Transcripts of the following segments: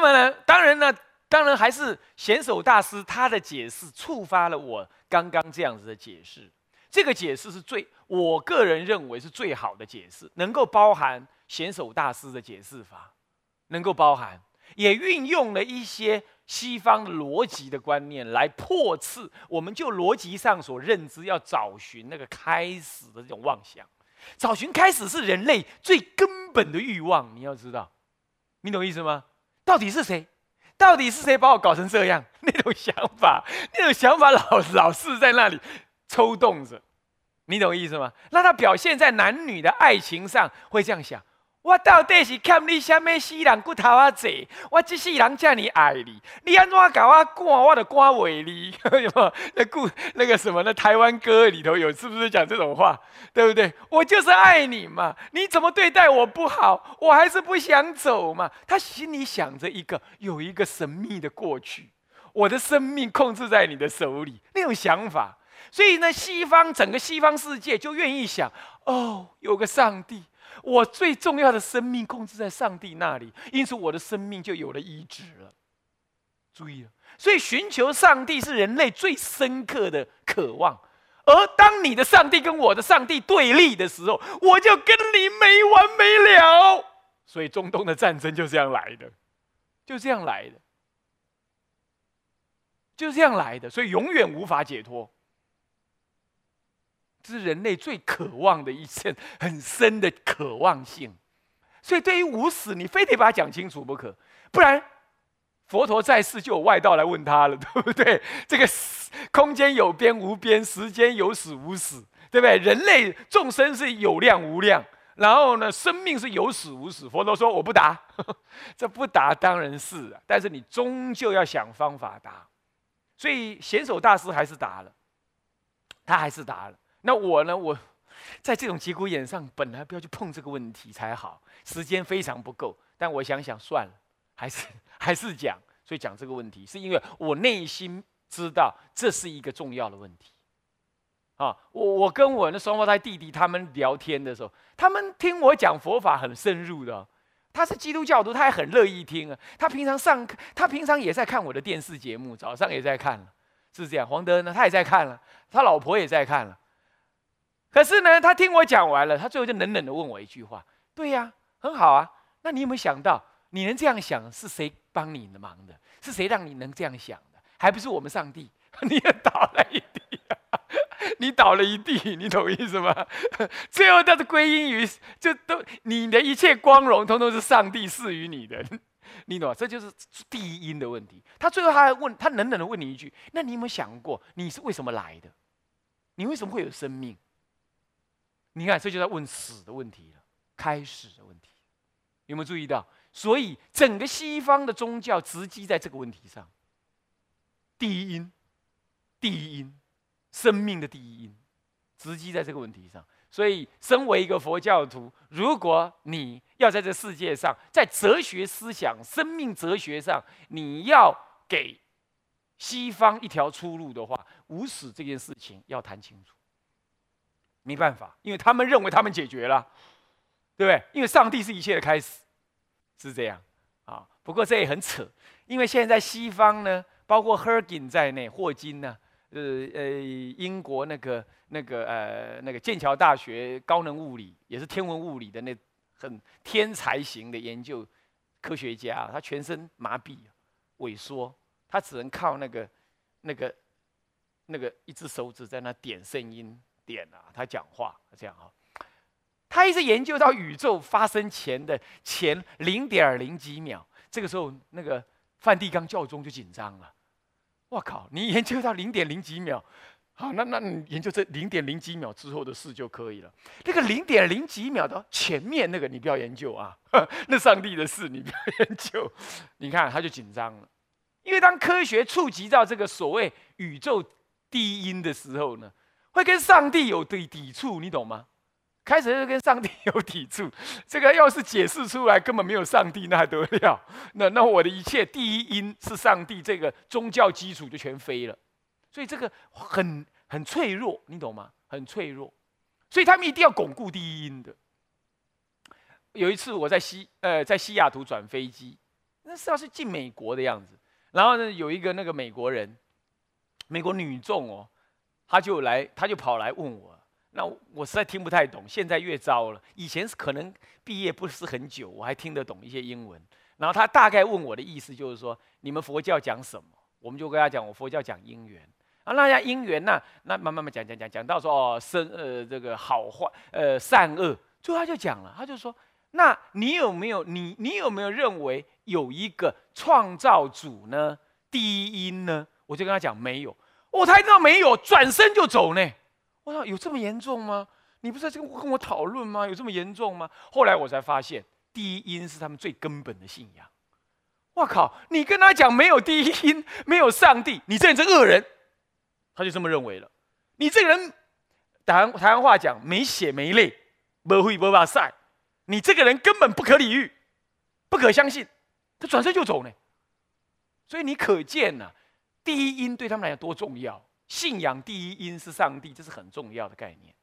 那么呢，当然呢，当然还是贤手大师他的解释触发了我刚刚这样子的解释。这个解释是最，我个人认为是最好的解释，能够包含贤手大师的解释法，能够包含，也运用了一些西方逻辑的观念来破斥我们就逻辑上所认知要找寻那个开始的这种妄想。找寻开始是人类最根本的欲望，你要知道，你懂意思吗？到底是谁？到底是谁把我搞成这样？那种想法，那种想法老老是在那里抽动着，你懂意思吗？那他表现在男女的爱情上，会这样想。我到底是欠你什么死人骨头啊？济，我这世人这么爱你，你安怎搞我赶，我就赶袂你。那故那个什么那台湾歌里头有，是不是讲这种话？对不对？我就是爱你嘛，你怎么对待我不好，我还是不想走嘛。他心里想着一个有一个神秘的过去，我的生命控制在你的手里那种想法。所以呢，西方整个西方世界就愿意想，哦，有个上帝。我最重要的生命控制在上帝那里，因此我的生命就有了医治了。注意了，所以寻求上帝是人类最深刻的渴望。而当你的上帝跟我的上帝对立的时候，我就跟你没完没了。所以中东的战争就这样来的，就这样来的，就这样来的。所以永远无法解脱。这是人类最渴望的一件很深的渴望性，所以对于无死，你非得把它讲清楚不可，不然佛陀在世就有外道来问他了，对不对？这个空间有边无边，时间有始无始，对不对？人类众生是有量无量，然后呢，生命是有始无始。佛陀说我不答，这不答当然是啊，但是你终究要想方法答。所以贤手大师还是答了，他还是答了。那我呢？我在这种节骨眼上，本来不要去碰这个问题才好，时间非常不够。但我想想，算了，还是还是讲。所以讲这个问题，是因为我内心知道这是一个重要的问题。啊，我我跟我那双胞胎弟弟他们聊天的时候，他们听我讲佛法很深入的。他是基督教徒，他还很乐意听啊。他平常上课，他平常也在看我的电视节目，早上也在看了，是这样。黄德呢，他也在看了，他老婆也在看了。可是呢，他听我讲完了，他最后就冷冷的问我一句话：“对呀，很好啊。那你有没有想到，你能这样想是谁帮你的忙的？是谁让你能这样想的？还不是我们上帝？你也倒了一地，你倒了一地，你懂意思吗？最后都是归因于，就都你的一切光荣，通通是上帝赐予你的，你懂吗？这就是第一因的问题。他最后他还问他冷冷的问你一句：那你有没有想过，你是为什么来的？你为什么会有生命？”你看，这就在问死的问题了，开始的问题，有没有注意到？所以整个西方的宗教直击在这个问题上。第一因，第一因，生命的第一因，直击在这个问题上。所以，身为一个佛教徒，如果你要在这世界上，在哲学思想、生命哲学上，你要给西方一条出路的话，无死这件事情要谈清楚。没办法，因为他们认为他们解决了，对不对？因为上帝是一切的开始，是这样啊。不过这也很扯，因为现在西方呢，包括 Hergin 在内，霍金呢，呃呃，英国那个那个呃那个剑桥大学高能物理，也是天文物理的那很天才型的研究科学家，他全身麻痹萎缩，他只能靠那个那个那个一只手指在那点声音。点啊，他讲话这样哈，他一直研究到宇宙发生前的前零点零几秒，这个时候那个梵蒂冈教宗就紧张了。我靠，你研究到零点零几秒，好，那那你研究这零点零几秒之后的事就可以了。那个零点零几秒的前面那个你不要研究啊，那上帝的事你不要研究。你看他就紧张了，因为当科学触及到这个所谓宇宙第一因的时候呢。会跟上帝有对抵触，你懂吗？开始就跟上帝有抵触，这个要是解释出来根本没有上帝，那还得了？那那我的一切第一因是上帝，这个宗教基础就全飞了。所以这个很很脆弱，你懂吗？很脆弱，所以他们一定要巩固第一因的。有一次我在西呃在西雅图转飞机，那是要是进美国的样子。然后呢，有一个那个美国人，美国女众哦，他就来，他就跑来问我，那我实在听不太懂，现在越糟了。以前是可能毕业不是很久，我还听得懂一些英文。然后他大概问我的意思就是说，你们佛教讲什么？我们就跟他讲，我佛教讲因缘。啊，那家因缘呢？那慢慢慢讲讲讲讲到说哦，生呃这个好坏呃善恶，最后他就讲了，他就说，那你有没有你你有没有认为有一个创造主呢？第一因呢？我就跟他讲没有，哦，他一听到没有，转身就走呢。我说有这么严重吗？你不是在跟跟我讨论吗？有这么严重吗？后来我才发现，第一因是他们最根本的信仰。我靠，你跟他讲没有第一因，没有上帝，你这人是恶人。他就这么认为了。你这个人，台湾台湾话讲没血没泪，不会不把晒。你这个人根本不可理喻，不可相信。他转身就走呢。所以你可见呐，第一因对他们来讲多重要。信仰第一因是上帝，这是很重要的概念。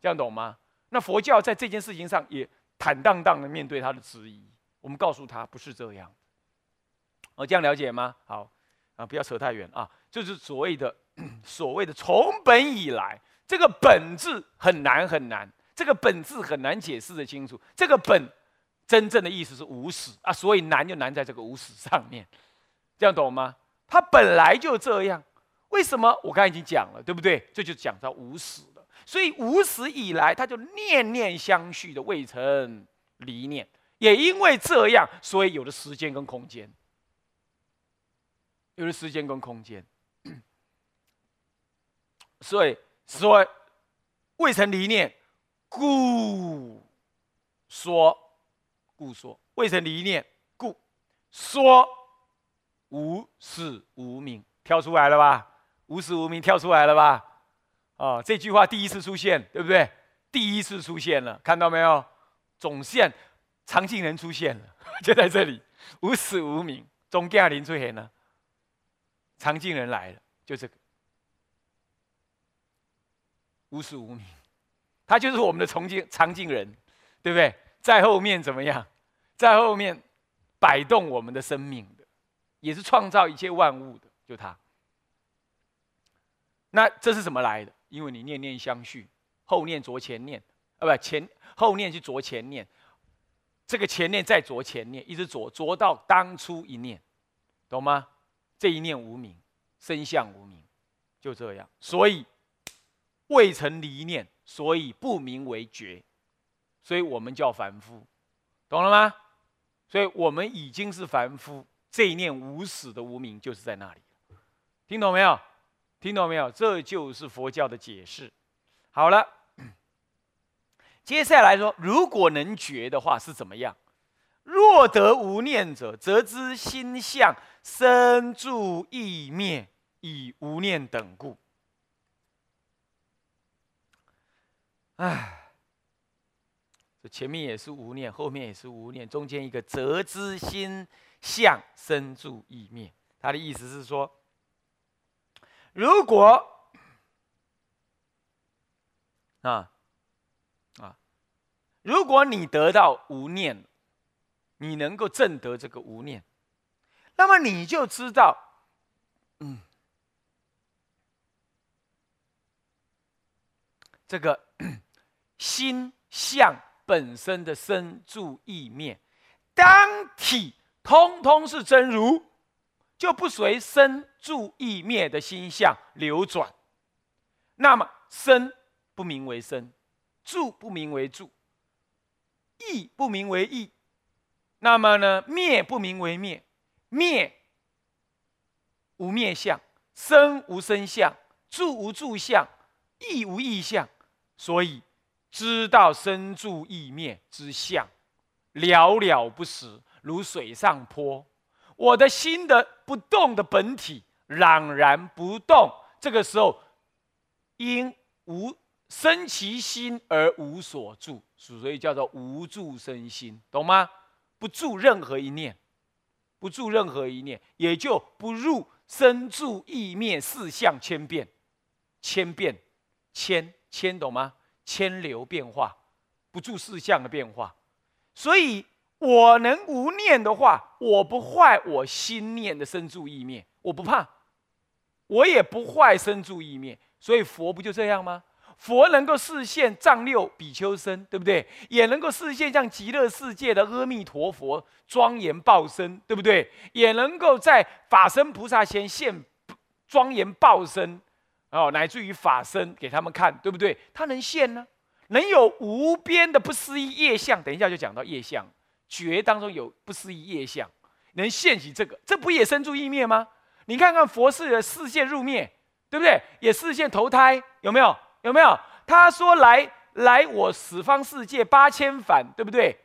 这样懂吗？那佛教在这件事情上也坦荡荡的面对他的质疑。我们告诉他不是这样。哦，这样了解吗？好啊，不要扯太远啊。就是所谓的。所谓的从本以来，这个本质很难很难，这个本质很难解释的清楚。这个本真正的意思是无始啊，所以难就难在这个无始上面，这样懂吗？它本来就这样，为什么？我刚才已经讲了，对不对？这就讲到无始了。所以无始以来，它就念念相续的未曾离念，也因为这样，所以有了时间跟空间，有了时间跟空间。所以说，未曾离念，故说，故说未曾离念，故说无始无明，跳出来了吧？无始无明跳出来了吧？啊，这句话第一次出现，对不对？第一次出现了，看到没有？总线常静人出现了，就在这里，无始无明，总驾临出现了，常静人来了，就这个。无始无明，他就是我们的重庆长静人，对不对？在后面怎么样？在后面摆动我们的生命，也是创造一切万物的，就他。那这是怎么来的？因为你念念相续，后念着前念，啊，不前后念去着前念，这个前念再着前念，一直着着到当初一念，懂吗？这一念无名，生相无名，就这样，所以。未曾离念，所以不名为觉，所以我们叫凡夫，懂了吗？所以我们已经是凡夫，这一念无始的无名就是在那里，听懂没有？听懂没有？这就是佛教的解释。好了，接下来说，如果能觉的话是怎么样？若得无念者，则知心相生住意灭，以无念等故。唉，这前面也是无念，后面也是无念，中间一个则知心相生住意灭。他的意思是说，如果啊啊，如果你得到无念，你能够证得这个无念，那么你就知道，嗯，这个。心相本身的生住意灭，当体通通是真如，就不随生住意灭的心相流转。那么生不名为生，住不名为住，意不名为意。那么呢，灭不名为灭，灭无灭相，生无生相，住无住相，意无意相，所以。知道生住意灭之相，了了不实，如水上波。我的心的不动的本体朗然不动，这个时候因无生其心而无所住，所以叫做无住生心，懂吗？不住任何一念，不住任何一念，也就不入生住意灭四相千变，千变千千，懂吗？千流变化，不住四相的变化，所以我能无念的话，我不坏我心念的生住意灭，我不怕，我也不坏生住意灭。所以佛不就这样吗？佛能够视现藏六比丘身，对不对？也能够视现像极乐世界的阿弥陀佛庄严报身，对不对？也能够在法身菩萨前现庄严报身，哦，乃至于法身给他们看，对不对？他能现呢？能有无边的不思议业相？等一下就讲到业相，觉当中有不思议业相，能现起这个，这不也生住意灭吗？你看看佛世的视线入灭，对不对？也视线投胎，有没有？有没有？他说来来我十方世界八千反，对不对？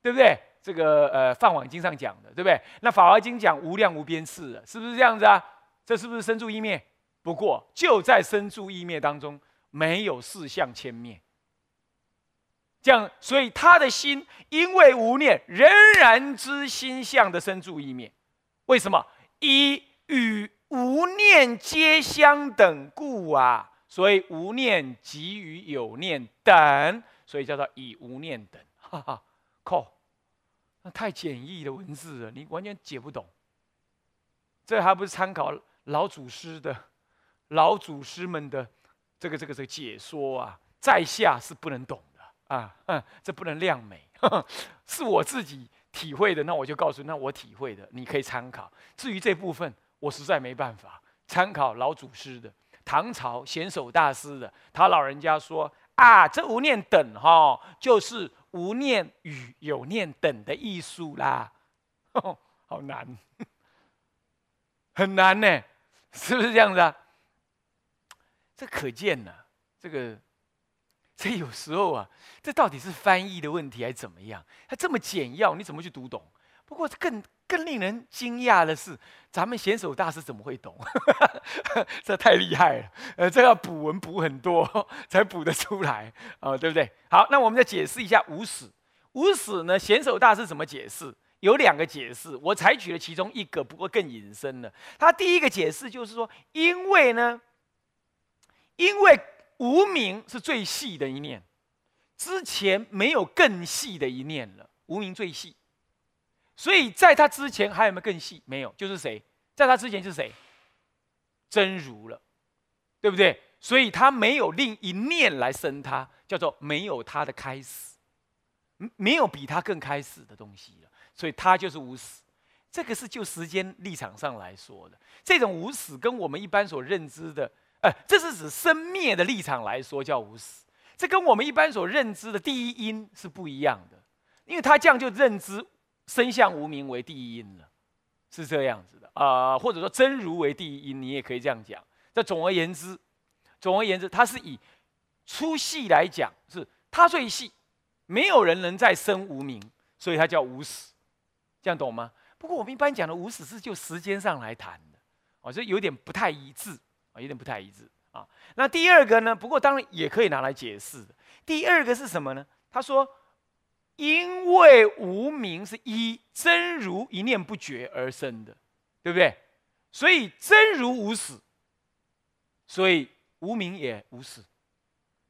对不对？这个呃《梵网经》上讲的，对不对？那《法华经》讲无量无边次，是不是这样子啊？这是不是生住意灭？不过就在生住意灭当中，没有四相千灭。这样，所以他的心因为无念，仍然知心相的生住意灭。为什么？以与无念皆相等故啊。所以无念即与有念等，所以叫做以无念等。哈哈，靠，那太简易的文字了，你完全解不懂。这还不是参考老祖师的、老祖师们的这个、这个、这个解说啊，在下是不能懂啊。嗯，这不能亮美，是我自己体会的。那我就告诉，那我体会的，你可以参考。至于这部分，我实在没办法参考老祖师的。唐朝显首大师的，他老人家说啊，这无念等哈，就是无念与有念等的艺术啦，哦好难，很难呢，是不是这样子啊？这可见呢，这个，这有时候啊，这到底是翻译的问题还是怎么样？它这么简要，你怎么去读懂？不过更更令人惊讶的是，咱们贤手大师怎么会懂？这太厉害了！呃，这要补文补很多 才补得出来啊，对不对？好，那我们再解释一下无始。无始呢，贤手大师怎么解释？有两个解释，我采取了其中一个，不过更隐身了。他第一个解释就是说，因为呢，因为无名是最细的一念，之前没有更细的一念了，无名最细。所以在他之前还有没有更细？没有，就是谁？在他之前是谁？真如了，对不对？所以他没有另一念来生他，叫做没有他的开始，没有比他更开始的东西了。所以他就是无始。这个是就时间立场上来说的，这种无始跟我们一般所认知的，呃，这是指生灭的立场来说叫无始，这跟我们一般所认知的第一因是不一样的，因为他这样就认知。生相无名为第一因了，是这样子的啊，或者说真如为第一因，你也可以这样讲。这总而言之，总而言之，它是以粗细来讲，是它最细，没有人能再生无名，所以它叫无始，这样懂吗？不过我们一般讲的无始是就时间上来谈的，哦，这有点不太一致有点不太一致啊。那第二个呢？不过当然也可以拿来解释的。第二个是什么呢？他说。因为无名是一真如一念不绝而生的，对不对？所以真如无始，所以无名也无始。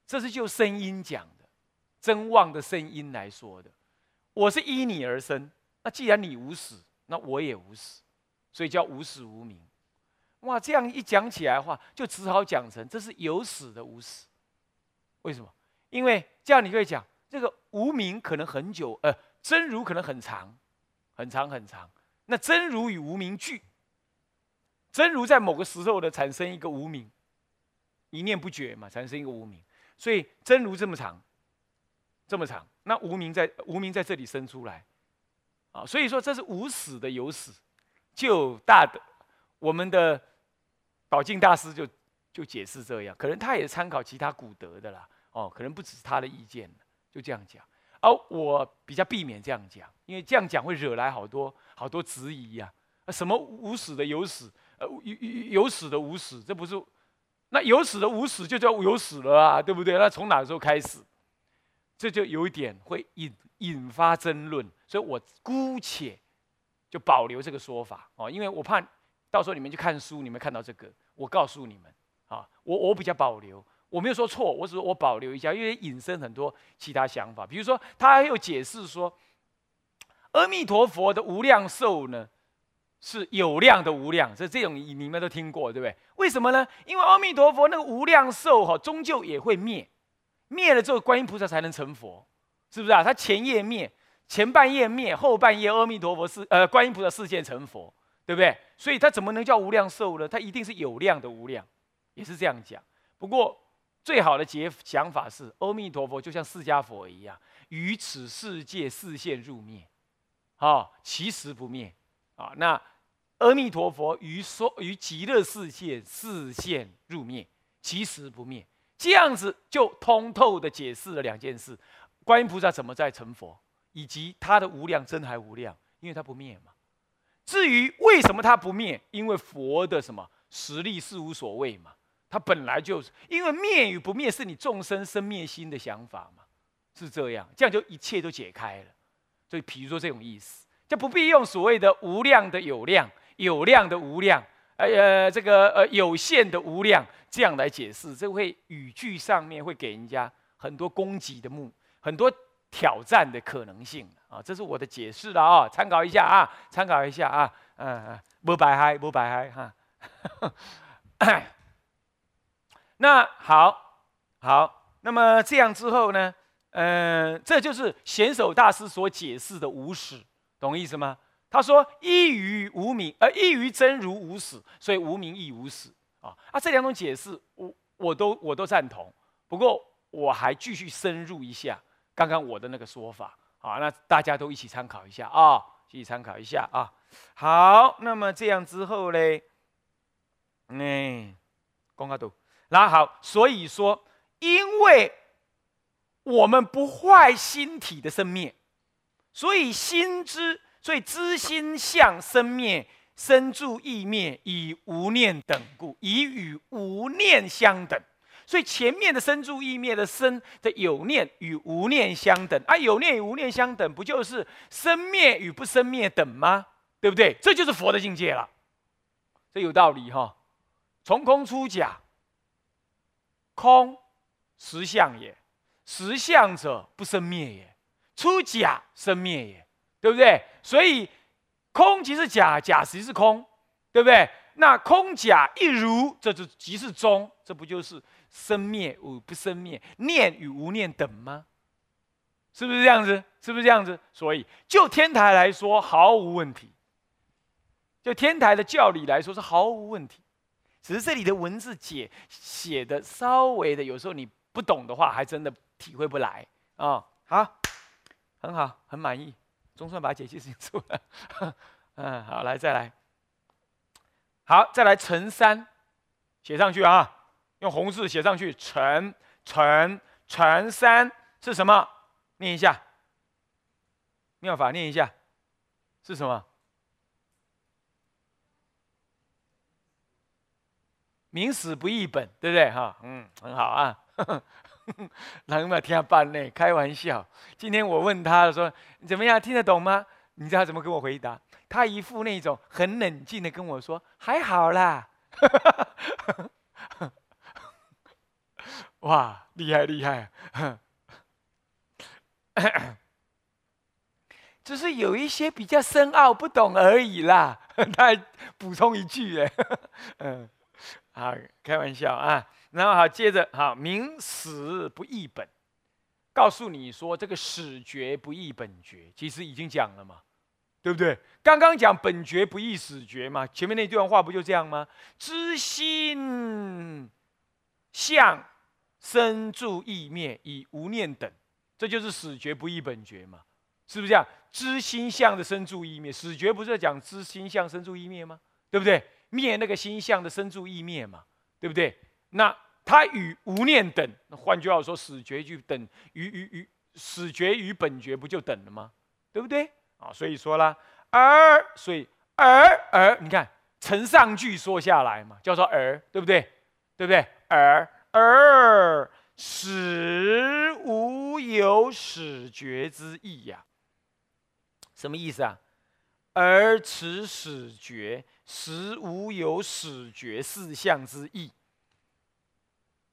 这是就声音讲的，真妄的声音来说的。我是依你而生，那既然你无始，那我也无始，所以叫无始无名。哇，这样一讲起来的话，就只好讲成这是有始的无始。为什么？因为这样你可以讲。这个无名可能很久，呃，真如可能很长，很长很长。那真如与无名俱，真如在某个时候的产生一个无名，一念不绝嘛，产生一个无名。所以真如这么长，这么长，那无名在无名在这里生出来，啊，所以说这是无始的有始。就大的我们的宝镜大师就就解释这样，可能他也参考其他古德的啦，哦，可能不只是他的意见。就这样讲，而我比较避免这样讲，因为这样讲会惹来好多好多质疑呀。什么无始的有始，呃，有有有始的无始，这不是？那有始的无始就叫有始了啊，对不对？那从哪时候开始？这就有一点会引引发争论，所以我姑且就保留这个说法哦，因为我怕到时候你们去看书，你们看到这个，我告诉你们啊，我我比较保留。我没有说错，我只是我保留一下，因为引申很多其他想法。比如说，他还有解释说，阿弥陀佛的无量寿呢，是有量的无量，这这种你们都听过，对不对？为什么呢？因为阿弥陀佛那个无量寿哈，终究也会灭，灭了之后，观音菩萨才能成佛，是不是啊？他前夜灭，前半夜灭，后半夜阿弥陀佛是呃观音菩萨示现成佛，对不对？所以他怎么能叫无量寿呢？他一定是有量的无量，也是这样讲。不过最好的解想法是，阿弥陀佛就像释迦佛一样，于此世界示现入灭。啊，其实不灭啊！那阿弥陀佛于说于极乐世界示现入灭，其实不灭。这样子就通透的解释了两件事：观音菩萨怎么在成佛，以及他的无量真还无量，因为他不灭嘛。至于为什么它不灭，因为佛的什么实力是无所谓嘛，它本来就是因为灭与不灭是你众生生灭心的想法嘛，是这样，这样就一切都解开了。所以，比如说这种意思，就不必用所谓的无量的有量、有量的无量，呃，这个呃有限的无量这样来解释，这会语句上面会给人家很多攻击的目，很多挑战的可能性啊。这是我的解释了啊，参考一下啊，参考一下啊，嗯嗯，不白嗨，不白嗨哈。那好，好，那么这样之后呢？嗯，这就是贤守大师所解释的无始，懂意思吗？他说一于无名，呃，一于真如无始，所以无名亦无始啊。啊，这两种解释，我我都我都赞同。不过我还继续深入一下刚刚我的那个说法啊，那大家都一起参考一下啊，一起参考一下啊。好，那么这样之后嘞，嗯，公告读，那好，所以说因为。我们不坏心体的生灭，所以心之，所以知心相生灭，生住意灭，以无念等故，以与无念相等。所以前面的生住意灭的生的有念与无念相等，啊，有念与无念相等，不就是生灭与不生灭等吗？对不对？这就是佛的境界了，这有道理哈。从空出假，空实相也。实相者不生灭也，出假生灭也，对不对？所以空即是假，假即是空，对不对？那空假一如，这就即是中，这不就是生灭与不生灭，念与无念等吗？是不是这样子？是不是这样子？所以就天台来说毫无问题，就天台的教理来说是毫无问题，只是这里的文字解写的稍微的，有时候你不懂的话，还真的。体会不来啊！好，很好，很满意，总算把解析清楚了。嗯，好，来再来，好，再来乘三，写上去啊，用红字写上去，乘乘乘三是什么？念一下，妙法念一下，是什么？明史不译本，对不对？哈，嗯，很好啊。哪有没有听他办呢？开玩笑。今天我问他说：“你怎么样？听得懂吗？”你知道他怎么跟我回答？他一副那种很冷静的跟我说：“还好啦。”哇，厉害厉害！只是有一些比较深奥不懂而已啦。他补充一句：“哎，嗯，好，开玩笑啊。”然后好，接着好，明史不译本，告诉你说这个史诀不译本诀，其实已经讲了嘛，对不对？刚刚讲本诀不译史诀嘛，前面那段话不就这样吗？知心相生住意灭，以无念等，这就是史诀不异本觉嘛，是不是这样？知心相的生住意灭，死觉不是在讲知心相生住意灭吗？对不对？灭那个心相的生住意灭嘛，对不对？那它与无念等，那换句话说，死绝就等于与与死绝与本觉不就等了吗？对不对？啊，所以说啦，而所以而而你看承上句说下来嘛，叫做而，对不对？对不对？而而使无有始觉之意呀？什么意思啊？而此始觉，实无有始觉四相之意。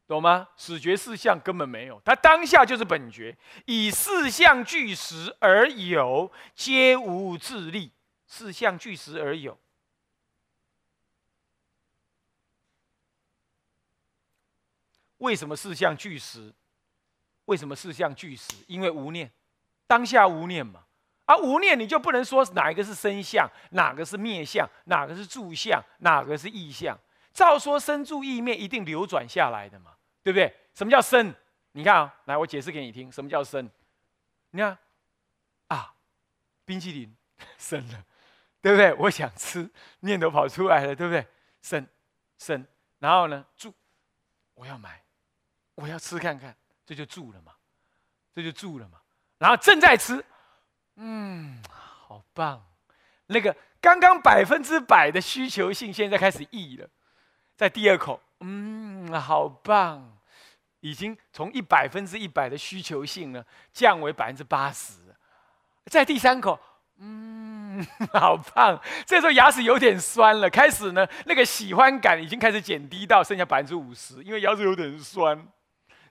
懂吗？始觉四相根本没有，它当下就是本觉，以四相具实而有，皆无自立。四相具实而有。为什么四相俱实？为什么四相俱实？因为无念，当下无念嘛。啊，无念你就不能说哪一个是生相，哪个是灭相，哪个是住相，哪个是意相。照说生住意灭一定流转下来的嘛，对不对？什么叫生？你看啊，来我解释给你听，什么叫生？你看啊，冰淇淋 生了，对不对？我想吃，念头跑出来了，对不对？生生，然后呢，住，我要买。我要吃看看，这就住了嘛，这就住了嘛。然后正在吃，嗯，好棒。那个刚刚百分之百的需求性，现在开始溢了。在第二口，嗯，好棒，已经从一百分之一百的需求性呢，降为百分之八十。在第三口，嗯，好棒。这时候牙齿有点酸了，开始呢，那个喜欢感已经开始减低到剩下百分之五十，因为牙齿有点酸。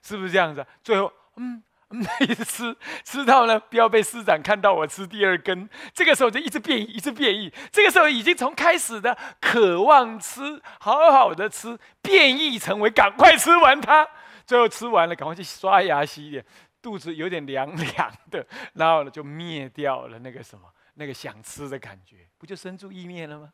是不是这样子？最后，嗯 嗯，一直吃，吃到呢，不要被师长看到我吃第二根。这个时候就一直变异，一直变异。这个时候已经从开始的渴望吃，好好的吃，变异成为赶快吃完它。最后吃完了，赶快去刷牙洗脸，肚子有点凉凉的，然后呢就灭掉了那个什么，那个想吃的感觉，不就生住意灭了吗？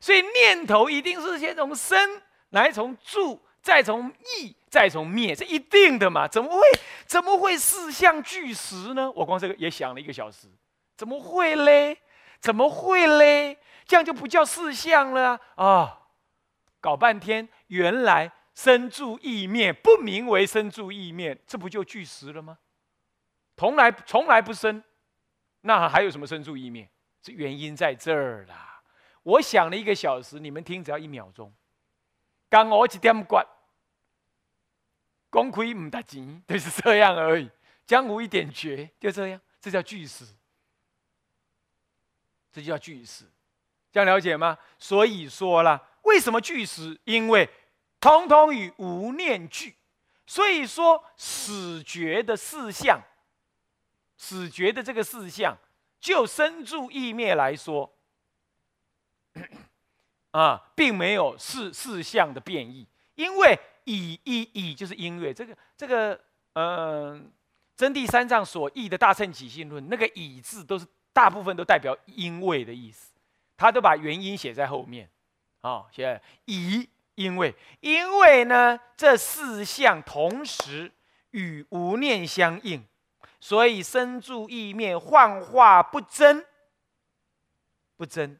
所以念头一定是先从生来，从住。再从意，再从灭，这一定的嘛？怎么会？怎么会四相俱实呢？我光这个也想了一个小时，怎么会嘞？怎么会嘞？这样就不叫四相了啊！搞半天，原来生住意灭不名为生住意灭，这不就俱实了吗？从来从来不生，那还有什么生住意灭？这原因在这儿啦。我想了一个小时，你们听只要一秒钟。刚我一点关，公亏唔得钱，就是这样而已。江湖一点绝，就这样，这叫巨石，这就叫巨石，这样了解吗？所以说了，为什么巨石？因为通通与无念俱。所以说，死绝的四相，死绝的这个四相，就生住意灭来说。啊，并没有四四项的变异，因为以以以就是音乐，这个这个，嗯，真谛三藏所译的大乘起信论，那个以字都是大部分都代表因为的意思，他都把原因写在后面，啊，写以因为。因为呢，这四项同时与无念相应，所以生住意灭幻化不真，不真。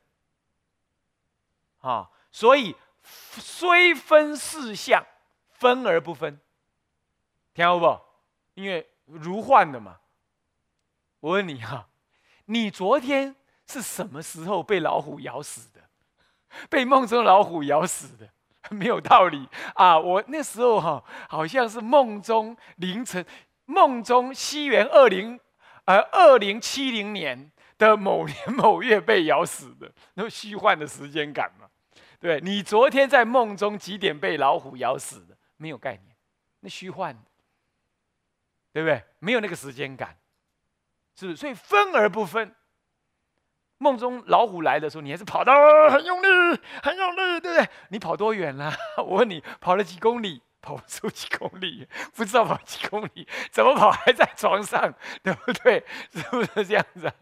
啊，所以虽分四相，分而不分，听好不？因为如幻的嘛。我问你哈，你昨天是什么时候被老虎咬死的？被梦中老虎咬死的？没有道理啊！我那时候哈，好像是梦中凌晨，梦中西元二零呃二零七零年的某年某月被咬死的，那虚幻的时间感嘛。对你昨天在梦中几点被老虎咬死的？没有概念，那虚幻，对不对？没有那个时间感，是不是？所以分而不分。梦中老虎来的时候，你还是跑到很用力，很用力，对不对？你跑多远了？我问你，跑了几公里？跑不出几公里，不知道跑几公里，怎么跑？还在床上，对不对？是不是这样子？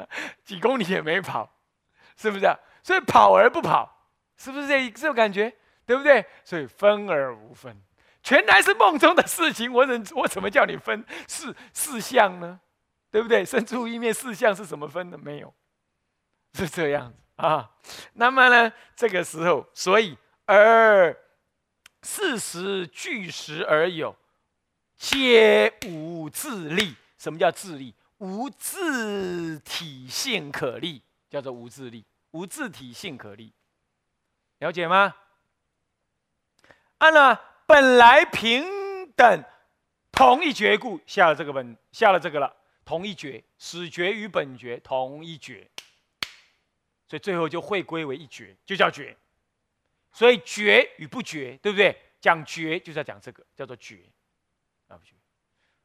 几公里也没跑，是不是？所以跑而不跑。是不是这这种感觉，对不对？所以分而无分，全然是梦中的事情。我怎我怎么叫你分四四相呢？对不对？生出一面四相是怎么分的？没有，是这样子啊。那么呢，这个时候，所以而事实俱实而有，皆无自立。什么叫自立？无自体性可立，叫做无自立，无自体性可立。了解吗？按了本来平等同一觉故，下了这个本，下了这个了，同一觉，始觉与本觉同一觉，所以最后就会归为一觉，就叫觉。所以觉与不觉，对不对？讲觉就是要讲这个，叫做觉啊不觉。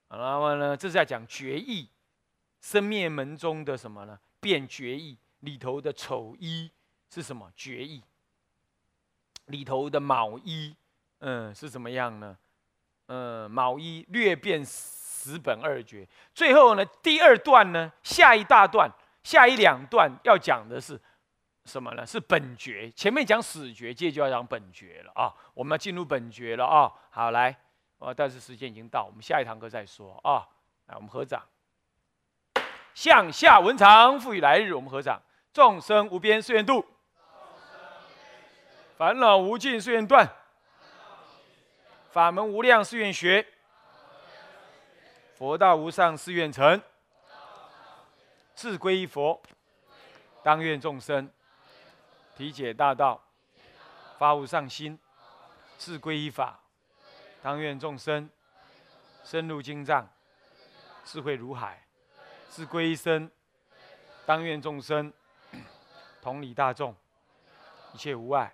那么呢，这是在讲觉意，生灭门中的什么呢？变觉意里头的丑一是什么？觉意里头的卯一，嗯，是怎么样呢？嗯，卯一略变十本二绝。最后呢，第二段呢，下一大段，下一两段要讲的是。什么呢？是本觉。前面讲死觉，接就要讲本觉了啊！我们要进入本觉了啊！好，来，啊，但是时间已经到，我们下一堂课再说啊！来，我们合掌，向下文长，赋予来日。我们合掌，众生无边誓愿度，烦恼无尽誓愿断，法门无量誓愿学，佛道无上誓愿成，自归依佛，当愿众生。体解大道，发无上心，自归依法，当愿众生。深入经藏，智慧如海，自归一生，当愿众生。同理大众，一切无碍，